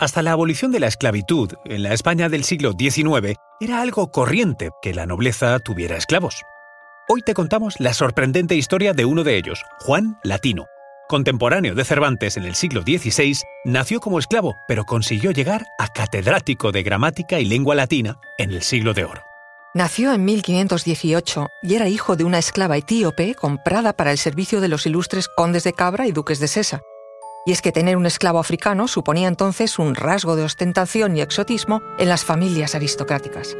Hasta la abolición de la esclavitud en la España del siglo XIX era algo corriente que la nobleza tuviera esclavos. Hoy te contamos la sorprendente historia de uno de ellos, Juan Latino. Contemporáneo de Cervantes en el siglo XVI, nació como esclavo, pero consiguió llegar a catedrático de gramática y lengua latina en el siglo de oro. Nació en 1518 y era hijo de una esclava etíope comprada para el servicio de los ilustres condes de Cabra y duques de Sesa. Y es que tener un esclavo africano suponía entonces un rasgo de ostentación y exotismo en las familias aristocráticas.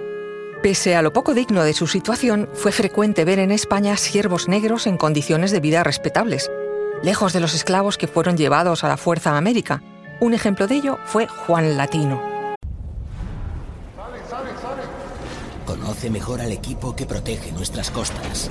Pese a lo poco digno de su situación, fue frecuente ver en España siervos negros en condiciones de vida respetables, lejos de los esclavos que fueron llevados a la fuerza a América. Un ejemplo de ello fue Juan Latino. Conoce mejor al equipo que protege nuestras costas.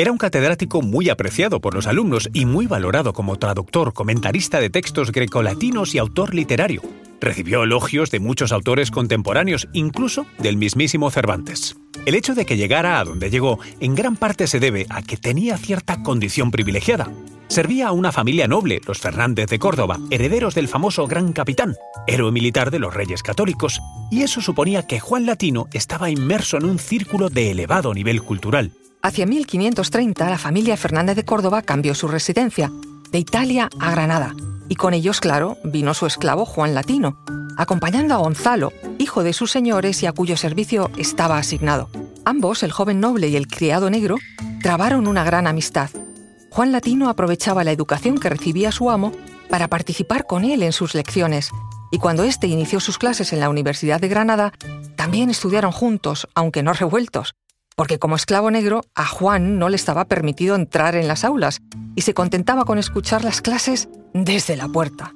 Era un catedrático muy apreciado por los alumnos y muy valorado como traductor, comentarista de textos grecolatinos y autor literario. Recibió elogios de muchos autores contemporáneos, incluso del mismísimo Cervantes. El hecho de que llegara a donde llegó en gran parte se debe a que tenía cierta condición privilegiada. Servía a una familia noble, los Fernández de Córdoba, herederos del famoso Gran Capitán, héroe militar de los Reyes Católicos, y eso suponía que Juan Latino estaba inmerso en un círculo de elevado nivel cultural, Hacia 1530 la familia Fernández de Córdoba cambió su residencia, de Italia a Granada, y con ellos, claro, vino su esclavo Juan Latino, acompañando a Gonzalo, hijo de sus señores y a cuyo servicio estaba asignado. Ambos, el joven noble y el criado negro, trabaron una gran amistad. Juan Latino aprovechaba la educación que recibía su amo para participar con él en sus lecciones, y cuando éste inició sus clases en la Universidad de Granada, también estudiaron juntos, aunque no revueltos, porque como esclavo negro a Juan no le estaba permitido entrar en las aulas y se contentaba con escuchar las clases desde la puerta.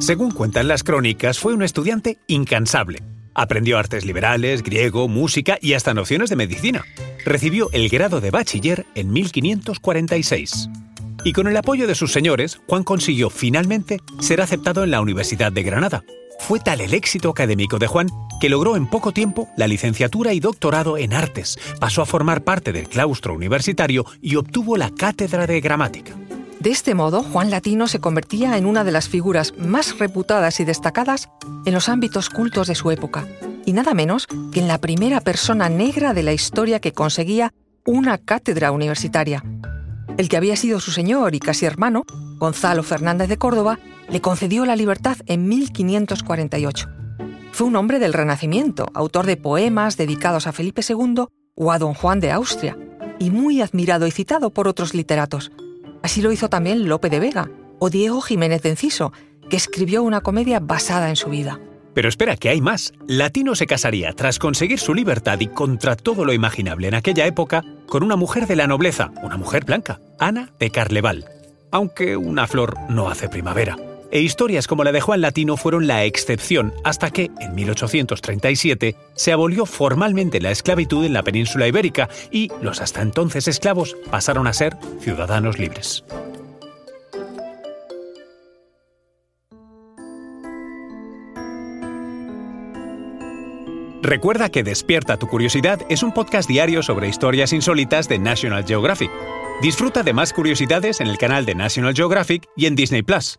Según cuentan las crónicas, fue un estudiante incansable. Aprendió artes liberales, griego, música y hasta nociones de medicina. Recibió el grado de bachiller en 1546. Y con el apoyo de sus señores, Juan consiguió finalmente ser aceptado en la Universidad de Granada, fue tal el éxito académico de Juan que logró en poco tiempo la licenciatura y doctorado en artes, pasó a formar parte del claustro universitario y obtuvo la cátedra de gramática. De este modo, Juan Latino se convertía en una de las figuras más reputadas y destacadas en los ámbitos cultos de su época, y nada menos que en la primera persona negra de la historia que conseguía una cátedra universitaria. El que había sido su señor y casi hermano, Gonzalo Fernández de Córdoba, le concedió la libertad en 1548. Fue un hombre del Renacimiento, autor de poemas dedicados a Felipe II o a don Juan de Austria, y muy admirado y citado por otros literatos. Así lo hizo también Lope de Vega o Diego Jiménez de Enciso, que escribió una comedia basada en su vida. Pero espera, que hay más. Latino se casaría tras conseguir su libertad y contra todo lo imaginable en aquella época con una mujer de la nobleza, una mujer blanca, Ana de Carleval. Aunque una flor no hace primavera e historias como la de Juan Latino fueron la excepción hasta que, en 1837, se abolió formalmente la esclavitud en la península ibérica y los hasta entonces esclavos pasaron a ser ciudadanos libres. Recuerda que Despierta tu Curiosidad es un podcast diario sobre historias insólitas de National Geographic. Disfruta de más curiosidades en el canal de National Geographic y en Disney Plus.